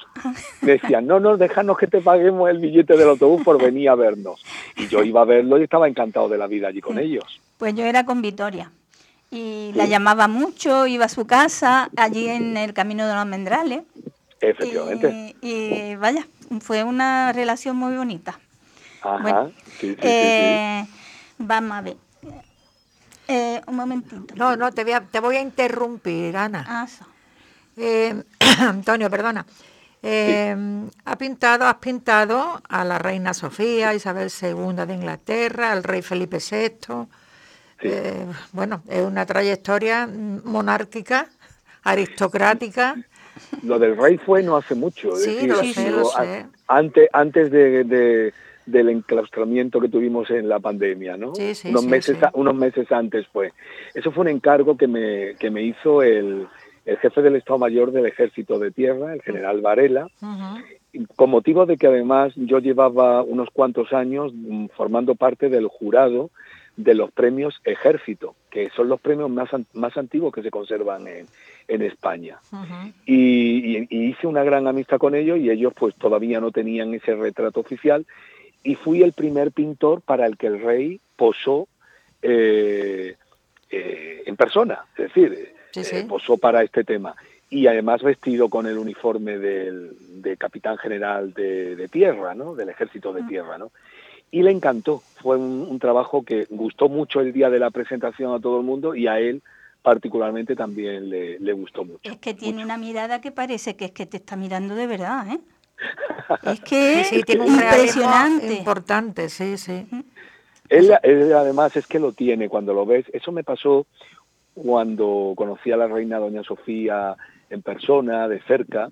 Me decían, no, no, déjanos que te paguemos el billete del autobús por venir a vernos. Y yo iba a verlo y estaba encantado de la vida allí con ellos. Pues yo era con Victoria y la llamaba mucho, iba a su casa allí en el Camino de los Almendrales. Efectivamente. Y, y vaya, fue una relación muy bonita. Ajá. bueno, sí, sí, sí, sí. Eh, Vamos a ver. Eh, un momentito. No, no, te voy a, te voy a interrumpir, Ana. Ah. Eh, Antonio, perdona. Eh, ha pintado, has pintado a la reina Sofía, Isabel II de Inglaterra, al rey Felipe VI. Eh, bueno, es una trayectoria monárquica, aristocrática. Lo del rey fue no hace mucho. es Sí, decir, lo ha sé, sido lo a- sé. Antes, antes de, de- del enclaustramiento que tuvimos en la pandemia, ¿no? Sí, sí, unos, sí, meses, unos meses antes fue. Eso fue un encargo que me, que me hizo el, el jefe del Estado Mayor del Ejército de Tierra, el general Varela, con motivo de que además yo llevaba unos cuantos años mm, formando parte del jurado de los premios Ejército, que son los premios más, más antiguos que se conservan en, en España y, y- y hice una gran amistad con ellos y ellos pues todavía no tenían ese retrato oficial y fui el primer pintor para el que el rey posó eh, eh, en persona, es decir, Sí, eh, sí. posó para este tema. Y además vestido con el uniforme del, de capitán general de, de tierra, ¿no? Del ejército de tierra, ¿no? Y le encantó. Fue un, un trabajo que gustó mucho el día de la presentación a todo el mundo y a él particularmente también le, le gustó mucho. Es que tiene una mirada que parece que es que te está mirando de verdad, ¿eh? Es Sí, que sí, tiene un realismo impresionante. importante, sí, sí. Él, él además es que lo tiene cuando lo ves. Eso me pasó cuando conocí a la reina Doña Sofía en persona, de cerca.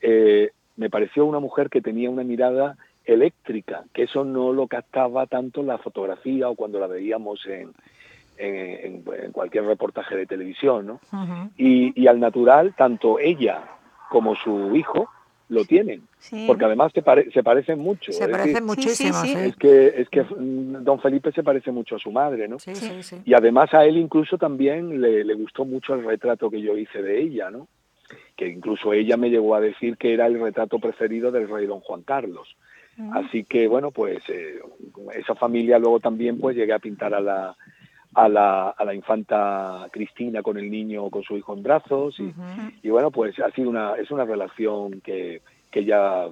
Eh, me pareció una mujer que tenía una mirada eléctrica, que eso no lo captaba tanto en la fotografía o cuando la veíamos en, en- en- en cualquier reportaje de televisión, ¿no? Y, y al natural, tanto ella como su hijo lo tienen, Sí. porque además se, pare- se parecen mucho. Se es parecen decir, muchísimo, sí, sí. sí. es que, es que mm, don Felipe se parece mucho a su madre, ¿no? Sí, sí, sí. Y además a él incluso también le, le gustó mucho el retrato que yo hice de ella, ¿no? Que incluso ella me llegó a decir que era el retrato preferido del rey don Juan Carlos. Así que bueno, pues eh, esa familia luego también pues llegué a pintar a la, a la, a la infanta Cristina con el niño, con su hijo en brazos y, y bueno, pues ha sido una, es una relación que, que ya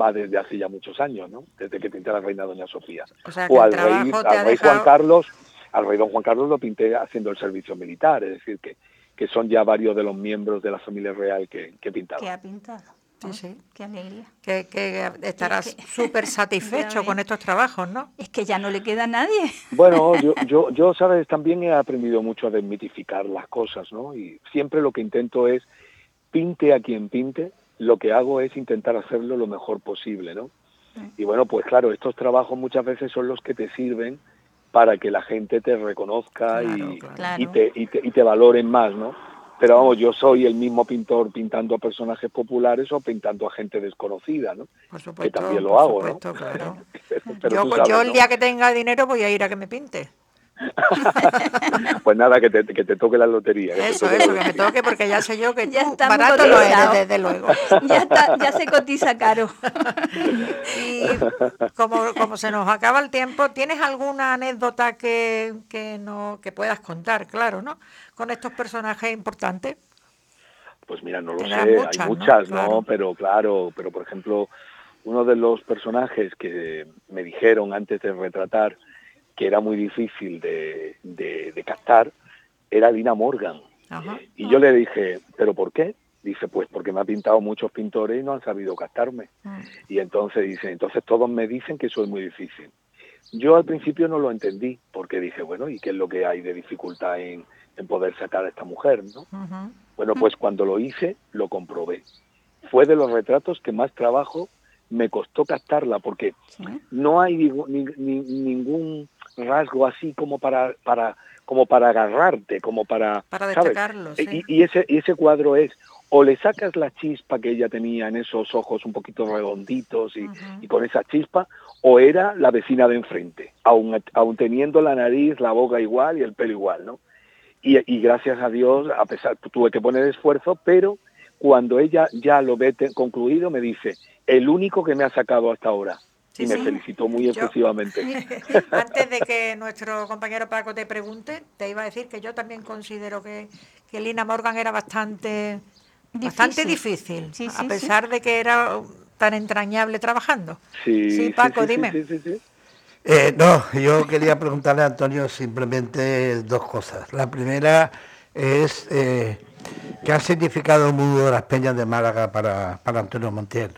va desde hace ya muchos años, ¿no? Desde que pinté a la reina Doña Sofía. O sea, al rey, al rey. Juan Carlos, al rey don Juan Carlos lo pinté haciendo el servicio militar, es decir, que, que son ya varios de los miembros de la familia real que, que pintaba. que ha pintado. Sí, sí. Qué alegría. Que, que estarás Es que- súper satisfecho con estos trabajos, ¿no? Es que ya no le queda a nadie. Bueno, yo, yo, yo, sabes, también he aprendido mucho a desmitificar las cosas, ¿no? Y siempre lo que intento es, pinte a quien pinte, lo que hago es intentar hacerlo lo mejor posible, ¿no? Y bueno, pues claro, estos trabajos muchas veces son los que te sirven para que la gente te reconozca Claro, y, claro. Claro. y, te, y, te, y te valoren más, ¿no? Pero vamos, yo soy el mismo pintor pintando a personajes populares o pintando a gente desconocida, ¿no? Por supuesto. también lo por hago, ¿no? claro. Pero yo pues, yo sabes, el ¿no? día que tenga dinero voy a ir a que me pinte. Pues nada, que te, que te toque la lotería. que Eso, eso, que me toque porque ya sé yo que Ya está muy barato no desde luego. ya, está, ya se cotiza caro. Y como, como se nos acaba el tiempo, ¿tienes alguna anécdota que, que, no, que puedas contar, claro, ¿no? Con estos personajes importantes. Pues mira, no lo sé, muchas, hay muchas, ¿no? Claro. Pero claro, pero por ejemplo, uno de los personajes que me dijeron antes de retratar que era muy difícil de, de, de captar era Lina Morgan. Ajá. Y yo le dije, ¿pero por qué? Dice, pues porque me ha pintado muchos pintores y no han sabido captarme. Mm. Y entonces dice, entonces todos me dicen que es muy difícil. Yo al principio no lo entendí, porque dije, bueno, ¿y qué es lo que hay de dificultad en, en poder sacar a esta mujer, no? Bueno, pues cuando lo hice, lo comprobé. Fue de los retratos que más trabajo me costó captarla, porque Sí. no hay ni- ningún rasgo así como para, para, como para agarrarte, como para, Para ¿sabes? destacarlo, sí. Y, y ese, y ese cuadro es, o le sacas la chispa que ella tenía en esos ojos un poquito redonditos y, y con esa chispa, o era la vecina de enfrente, aun, aun teniendo la nariz, la boca igual y el pelo igual, ¿no? Y, y gracias a Dios, a pesar, tuve que poner esfuerzo, pero cuando ella ya lo ve concluido, me dice, el único que me ha sacado hasta ahora. Sí, y me sí. felicitó muy Yo- efusivamente. Antes de que nuestro compañero Paco te pregunte, te iba a decir que yo también considero que, que Lina Morgan era bastante bastante difícil, Sí, a sí, pesar de que era tan entrañable trabajando. Sí, Sí, Paco, sí, sí, dime. sí, sí, sí. Eh, no, yo quería preguntarle a Antonio simplemente dos cosas. La primera es eh, qué ha significado el mundo de las peñas de Málaga para, para Antonio Montiel.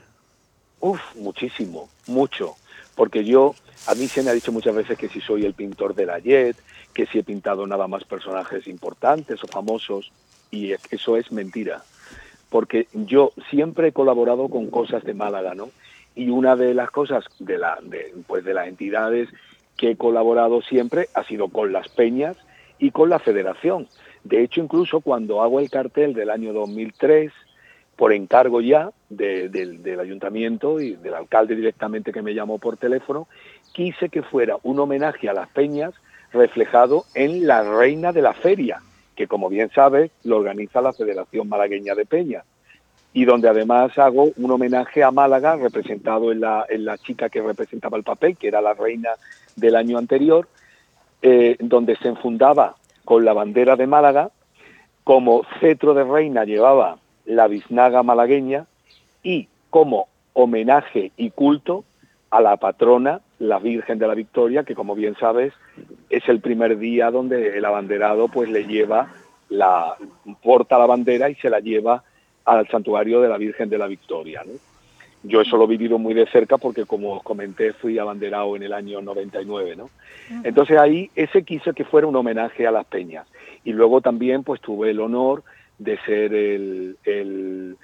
Uf, muchísimo, mucho. Porque yo, a mí se me ha dicho muchas veces que si soy el pintor de la Jet, que si he pintado nada más personajes importantes o famosos, y es- eso es mentira. Porque yo siempre he colaborado con cosas de Málaga, ¿no? Y una de las cosas de, la, de, pues de las entidades que he colaborado siempre ha sido con las peñas y con la federación. De hecho, incluso cuando hago el cartel del año 2003, por encargo ya de- del, del ayuntamiento y del alcalde directamente que me llamó por teléfono, quise que fuera un homenaje a las peñas reflejado en la reina de la feria, que como bien sabes lo organiza la Federación Malagueña de Peñas. Y donde además hago un homenaje a Málaga representado en la, en la chica que representaba el papel, que era la reina del año anterior, eh, donde se enfundaba con la bandera de Málaga, como cetro de reina llevaba la biznaga malagueña y como homenaje y culto a la patrona, la Virgen de la Victoria, que como bien sabes es el primer día donde el abanderado pues le lleva la porta la bandera y se la lleva al santuario de la Virgen de la Victoria. Yo eso lo he vivido muy de cerca porque como os comenté fui abanderado en el año 99, ¿no? Entonces ahí ese quiso que fuera un homenaje a las peñas y luego también pues tuve el honor de ser el, el,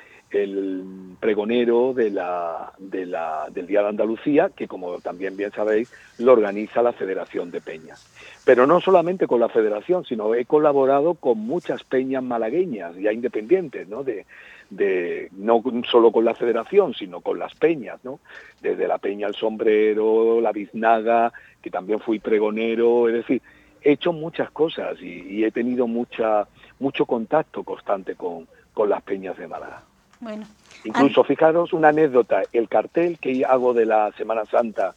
pregonero de la, de la, del Día de Andalucía, que como también bien sabéis, lo organiza la Federación de Peñas. Pero no solamente con la Federación, sino he colaborado con muchas peñas malagueñas, ya independientes, ¿no? De, de no solo con la federación, sino con las peñas, ¿no? Desde la Peña El Sombrero, la Biznaga, que también fui pregonero, es decir, he hecho muchas cosas y, he tenido mucha mucho contacto constante con, con las peñas de Málaga. Bueno, Incluso, fijaros una anécdota, el cartel que hago de la Semana Santa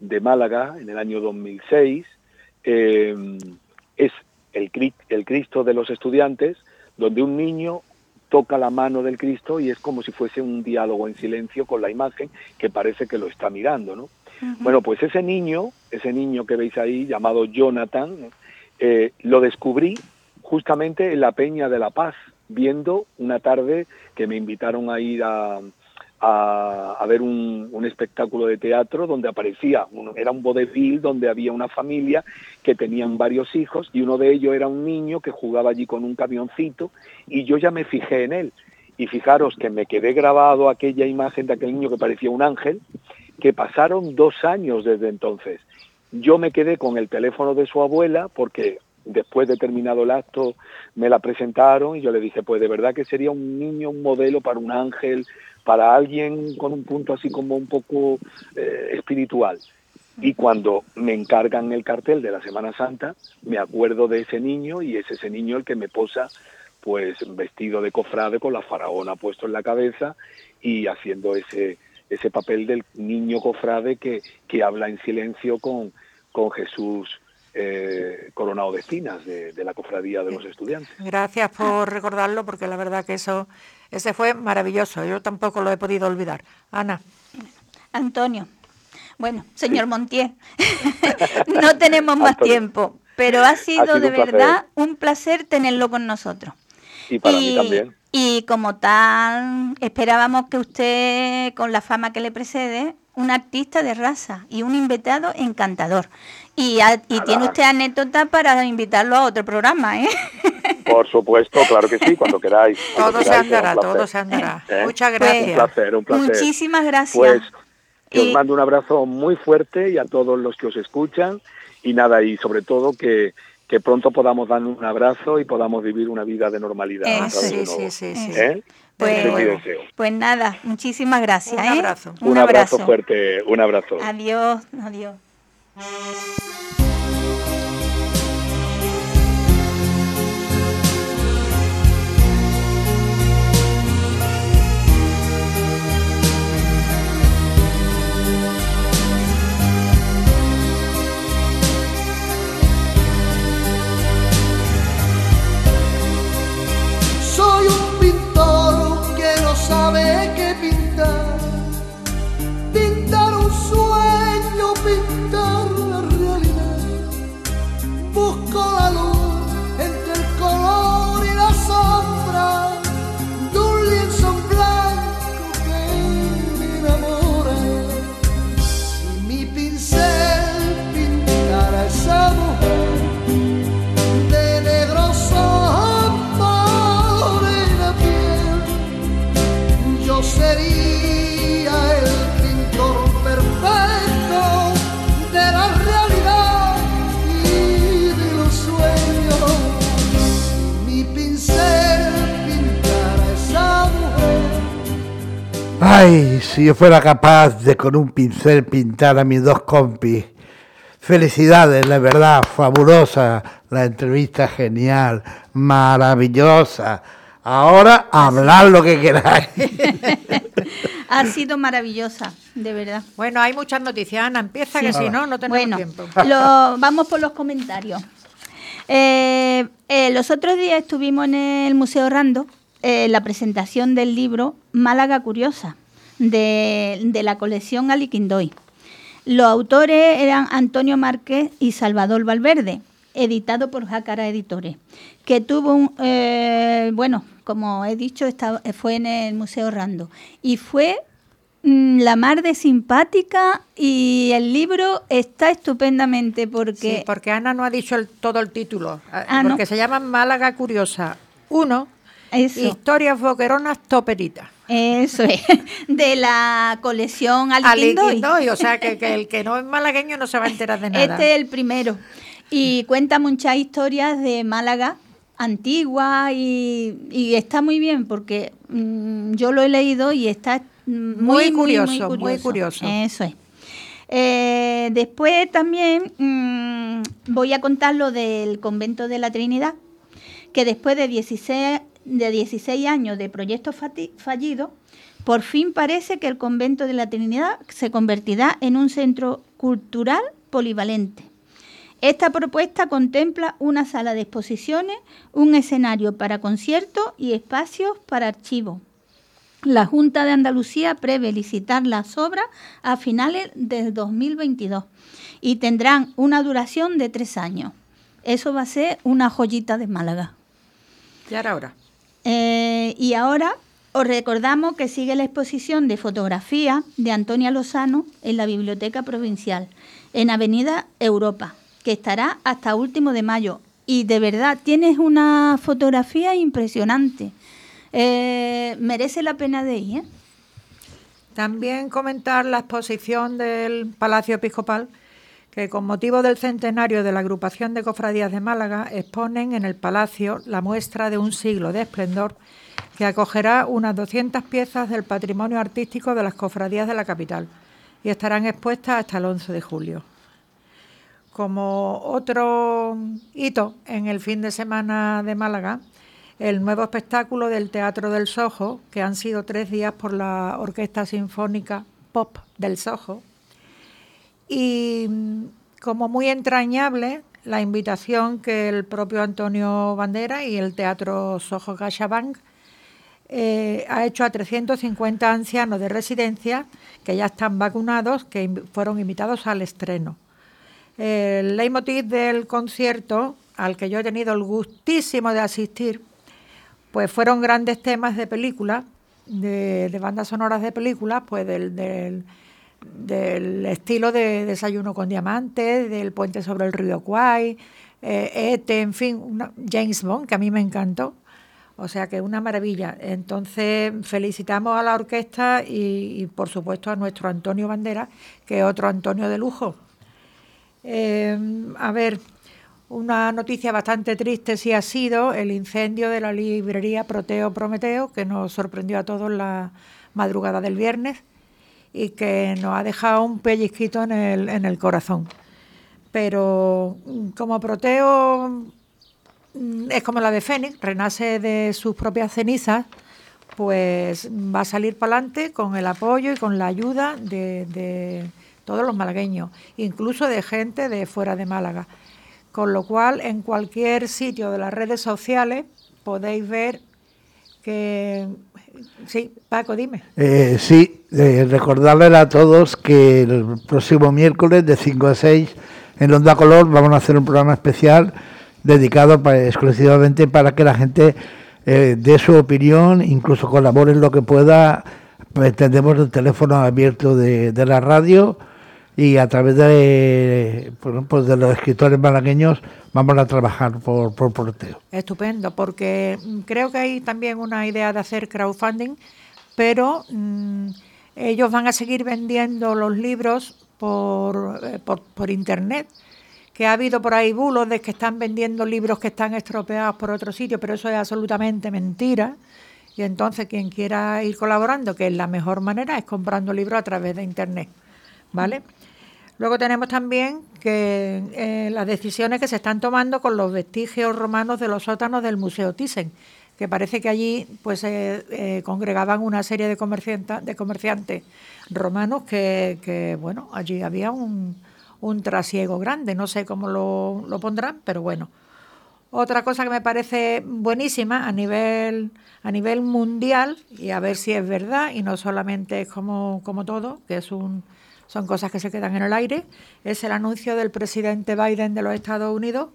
de Málaga en el año 2006 eh, es el, el Cristo de los estudiantes, donde un niño toca la mano del Cristo y es como si fuese un diálogo en silencio con la imagen que parece que lo está mirando, ¿no? Bueno, pues ese niño, ese niño que veis ahí, llamado Jonathan, eh, lo descubrí justamente en la Peña de la Paz, viendo una tarde que me invitaron a ir a, a, ver un, un, espectáculo de teatro donde aparecía, era un vodevil donde había una familia que tenían varios hijos y uno de ellos era un niño que jugaba allí con un camioncito y yo ya me fijé en él. Y fijaros que me quedé grabado aquella imagen de aquel niño que parecía un ángel, que pasaron dos años desde entonces. Yo me quedé con el teléfono de su abuela porque después de terminado el acto me la presentaron y yo le dije, pues de verdad que sería un niño, un modelo para un ángel, para alguien con un punto así como un poco eh, espiritual. Y cuando me encargan el cartel de la Semana Santa, me acuerdo de ese niño y es ese niño el que me posa pues vestido de cofrade con la faraona puesto en la cabeza y haciendo ese, ese papel del niño cofrade que, que habla en silencio con, con Jesús eh, coronado de espinas de, de, la cofradía de los estudiantes. Gracias por recordarlo porque la verdad que eso ese fue maravilloso, yo tampoco lo he podido olvidar. Ana. Antonio. Bueno, señor Montier, no tenemos más tiempo, pero ha sido, de verdad un placer tenerlo con nosotros. Y para mí también. Y como tal, esperábamos que usted, con la fama que le precede, un artista de raza y un invitado encantador. Y, y tiene usted anécdota para invitarlo a otro programa, ¿eh? Por supuesto, claro que sí, cuando queráis. todo se andará, todo se andará. ¿Eh? Muchas gracias. un placer, un placer. Muchísimas gracias. Pues que os mando un abrazo muy fuerte y a todos los que os escuchan y nada, y sobre todo que, que pronto podamos dar un abrazo y podamos vivir una vida de normalidad. sí, sí, sí, sí, ¿Eh? Pues, pues, nada, muchísimas gracias. Un abrazo. Un, abrazo fuerte, un abrazo. Adiós, adiós. Música Ay, si yo fuera capaz de con un pincel pintar a mis dos compis. Felicidades, la verdad, fabulosa, la entrevista genial, maravillosa. Ahora hablar lo que queráis. ha sido maravillosa, de verdad. Bueno, hay muchas noticias, Ana, empieza que si no, no tenemos bueno, tiempo. lo- vamos por los comentarios. Eh, eh, los otros días estuvimos en el Museo Rando, eh, la presentación del libro Málaga Curiosa, de, de la colección Aliquindoy. Los autores eran Antonio Márquez y Salvador Valverde, editado por Jácara Editores, que tuvo un, eh, bueno, como he dicho, estaba- fue en el Museo Rando, y fue mm, la mar de simpática y el libro está estupendamente porque Sí, porque Ana no ha dicho el- todo el título, eh, Ah, ¿no? porque se llama Málaga Curiosa 1, eso, Historias Boqueronas Toperitas. Eso es, de la colección. Aliquindoy, o sea que, que el que no es malagueño no se va a enterar de nada. Este es el primero. Y cuenta muchas historias de Málaga antigua y, y está muy bien porque mm, yo lo he leído y está mm, muy, Muy curioso, muy curioso. Eso es. Eh, después también mm, voy a contar lo del convento de la Trinidad, que después de 16, de 16 años de proyecto fati- fallido, por fin parece que el convento de la Trinidad se convertirá en un centro cultural polivalente. Esta propuesta contempla una sala de exposiciones, un escenario para conciertos y espacios para archivos. La Junta de Andalucía prevé licitar las obras a finales del 2022 y tendrán una duración de tres años. Eso va a ser una joyita de Málaga. Y ahora, ahora. Eh, y ahora os recordamos que sigue la exposición de fotografía de Antonia Lozano en la Biblioteca Provincial, en Avenida Europa, que estará hasta último de mayo. Y de verdad, tienes una fotografía impresionante. Eh, merece la pena de ir. ¿eh? También comentar la exposición del Palacio Episcopal, que con motivo del centenario de la agrupación de cofradías de Málaga exponen en el Palacio la muestra de un siglo de esplendor que acogerá unas 200 piezas del patrimonio artístico de las cofradías de la capital y estarán expuestas hasta el 11 de julio. Como otro hito en el fin de semana de Málaga, el nuevo espectáculo del Teatro del Sojo, que han sido tres días por la Orquesta Sinfónica Pop del Sojo. Y mm, como muy entrañable, la invitación que el propio Antonio Bandera y el Teatro Sojo CaixaBank eh, ha hecho a 350 ancianos de residencia que ya están vacunados, que fueron invitados al estreno. El leitmotiv del concierto, al que yo he tenido el gustísimo de asistir, pues fueron grandes temas de películas, de, de bandas sonoras de películas, pues del, del estilo de Desayuno con Diamantes, del Puente sobre el Río Kwai, eh, Ete, en fin, una- James Bond, que a mí me encantó. O sea que una maravilla. Entonces felicitamos a la orquesta y, por supuesto a nuestro Antonio Bandera, que es otro Antonio de lujo. Eh, a ver, una noticia bastante triste sí ha sido el incendio de la librería Proteo Prometeo, que nos sorprendió a todos la madrugada del viernes y que nos ha dejado un pellizquito en el, en el corazón. Pero mm, como Proteo mm, es como la de Fénix, renace de sus propias cenizas, pues va a salir para adelante con el apoyo y con la ayuda de, de todos los malagueños, incluso de gente de fuera de Málaga. Con lo cual, en cualquier sitio de las redes sociales podéis ver Sí, Paco, dime. Eh, sí, eh, recordarles a todos que el próximo miércoles de 5 a 6 en Onda Color vamos a hacer un programa especial dedicado exclusivamente para que la gente eh, dé su opinión, incluso colabore en lo que pueda. Tendremos el teléfono abierto de la radio y a través de, de los escritores malagueños vamos a trabajar por, por porteo. Estupendo, porque mm, creo que hay también una idea de hacer crowdfunding, pero mm, ellos van a seguir vendiendo los libros por, eh, por, por internet. Que ha habido por ahí bulos de que están vendiendo libros que están estropeados por otro sitio, pero eso es absolutamente mentira. Y entonces quien quiera ir colaborando, que es la mejor manera, es comprando libros a través de internet. ¿Vale? Luego tenemos también que eh, las decisiones que se están tomando con los vestigios romanos de los sótanos del Museo Thyssen, que parece que allí pues eh, eh, congregaban una serie de, comerciantes, de comerciantes romanos que, que, bueno, allí había un, un trasiego grande, no sé cómo lo, lo pondrán, pero bueno. Otra cosa que me parece buenísima a nivel, a nivel mundial, y a ver si es verdad, y no solamente es como, como todo, que es un, son cosas que se quedan en el aire, es el anuncio del presidente Biden de los Estados Unidos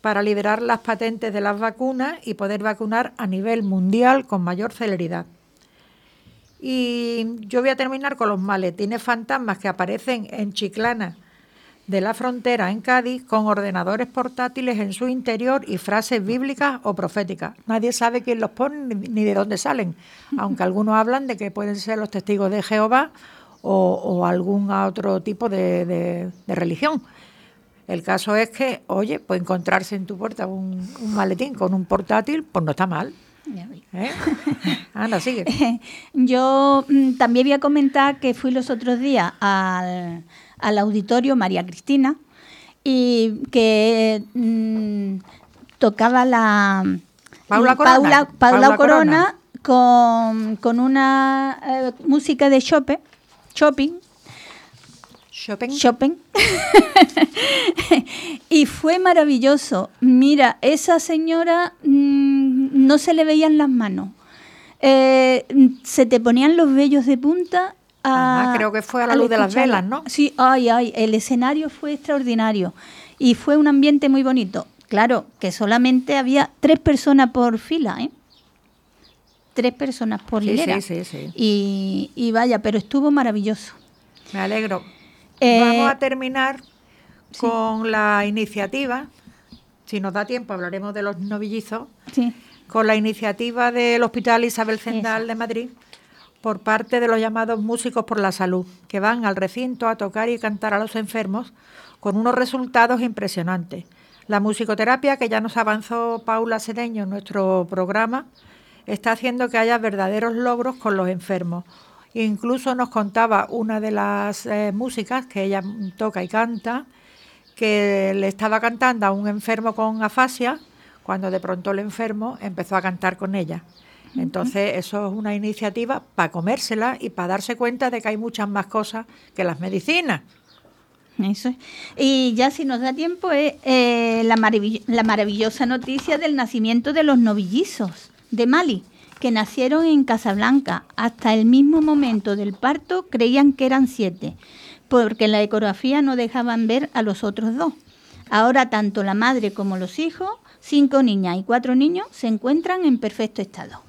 para liberar las patentes de las vacunas y poder vacunar a nivel mundial con mayor celeridad. Y yo voy a terminar con los maletines fantasmas que aparecen en Chiclana de la frontera en Cádiz con ordenadores portátiles en su interior y frases bíblicas o proféticas. Nadie sabe quién los pone ni de dónde salen, aunque algunos hablan de que pueden ser los testigos de Jehová o, algún otro tipo de, religión. El caso es que, oye, pues encontrarse en tu puerta un, maletín con un portátil, pues no está mal. ¿Eh? Anda, sigue. Yo mm, también voy a comentar que fui los otros días al, al auditorio María Cristina y que mm, tocaba la Paula Corona, Paula, Corona, Con, con, una eh, música de Chopin, Chopin Chopin. Chopin. y fue maravilloso. Mira, esa señora mm, no se le veían las manos. Eh, se te ponían los vellos de punta creo que fue a la luz de las velas, ¿no? Sí, ay, ay, el escenario fue extraordinario y fue un ambiente muy bonito. Claro, que solamente había tres personas por fila, ¿eh? Tres personas por sí, hilera. Sí, sí, sí. Y, y, vaya, pero estuvo maravilloso. Me alegro. Eh, Vamos a terminar con la iniciativa. Si nos da tiempo, hablaremos de los novillizos. Sí. Con la iniciativa del Hospital Isabel Zendal de Madrid por parte de los llamados músicos por la salud, que van al recinto a tocar y cantar a los enfermos con unos resultados impresionantes. La musicoterapia, que ya nos avanzó Paula Cedeño en nuestro programa, está haciendo que haya verdaderos logros con los enfermos. Incluso nos contaba una de las eh, músicas que ella toca y canta, que le estaba cantando a un enfermo con afasia, cuando de pronto el enfermo empezó a cantar con ella. Entonces, eso es una iniciativa para comérsela y para darse cuenta de que hay muchas más cosas que las medicinas. Eso Y ya si nos da tiempo, es eh, la, la maravillosa noticia del nacimiento de los novillizos de Mali, que nacieron en Casablanca. Hasta el mismo momento del parto creían que eran siete, porque en la ecografía no dejaban ver a los otros dos. Ahora tanto la madre como los hijos, cinco niñas y cuatro niños, se encuentran en perfecto estado.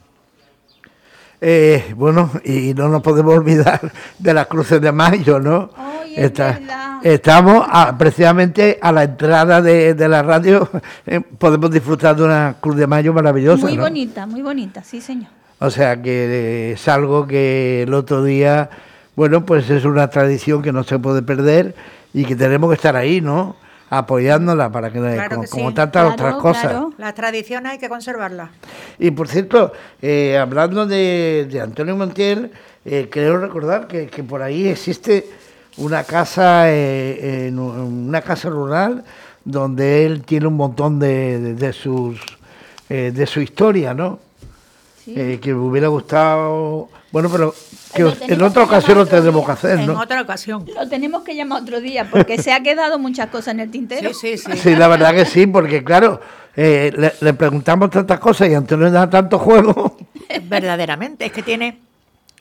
Eh, bueno, y no nos podemos olvidar de las cruces de mayo, ¿no? estamos precisamente a la entrada de, la radio, eh, podemos disfrutar de una cruz de mayo maravillosa. Muy bonita, muy bonita, sí, señor. O sea que es algo que el otro día, bueno, pues es una tradición que no se puede perder y que tenemos que estar ahí, ¿no? Apoyándola para que, como, tantas otras cosas. Las tradiciones hay que conservarlas. Y por cierto, eh, hablando de, Antonio Montiel, eh, quiero recordar que, por ahí existe una casa, eh, en una casa rural donde él tiene un montón de, de, sus de su historia, ¿no? que me hubiera gustado bueno, pero que en otra ocasión lo tendremos que hacer, ¿no? En otra ocasión. Lo tenemos que llamar otro día, porque se ha quedado muchas cosas en el tintero. Sí, sí, sí. Sí, la verdad que sí, porque claro, eh, le, preguntamos tantas cosas y Antonio da tanto juego. Verdaderamente, es que tiene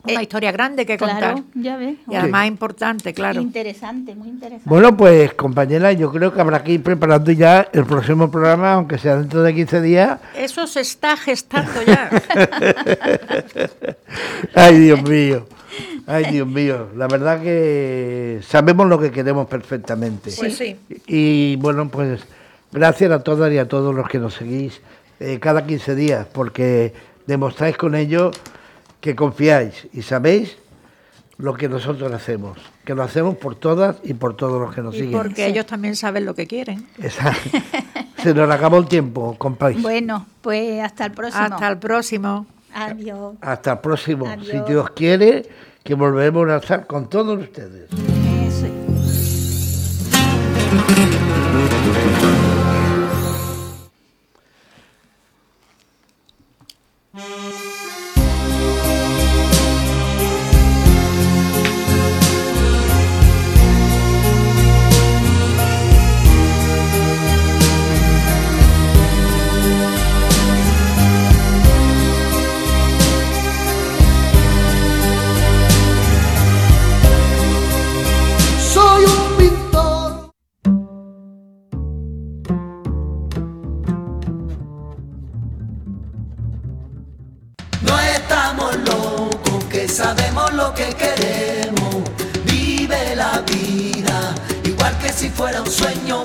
una eh, historia grande que contar. ya ves. Y además importante, claro. Interesante, muy interesante. Bueno, pues compañera, yo creo que habrá que ir preparando ya el próximo programa, aunque sea dentro de 15 días. Eso se está gestando ya. Ay, Dios mío. Ay, Dios mío. La verdad que sabemos lo que queremos perfectamente. Pues sí. Y bueno, pues gracias a todas y a todos los que nos seguís eh, cada 15 días, porque demostráis con ello que confiáis y sabéis lo que nosotros hacemos, que lo hacemos por todas y por todos los que nos y siguen. Porque ellos también saben lo que quieren. Exacto. Se nos acabó el tiempo, compáis. Bueno, pues hasta el próximo. Hasta el próximo. Adiós. Hasta el próximo. Si Dios quiere, que volveremos a estar con todos ustedes. Fuera un sueño,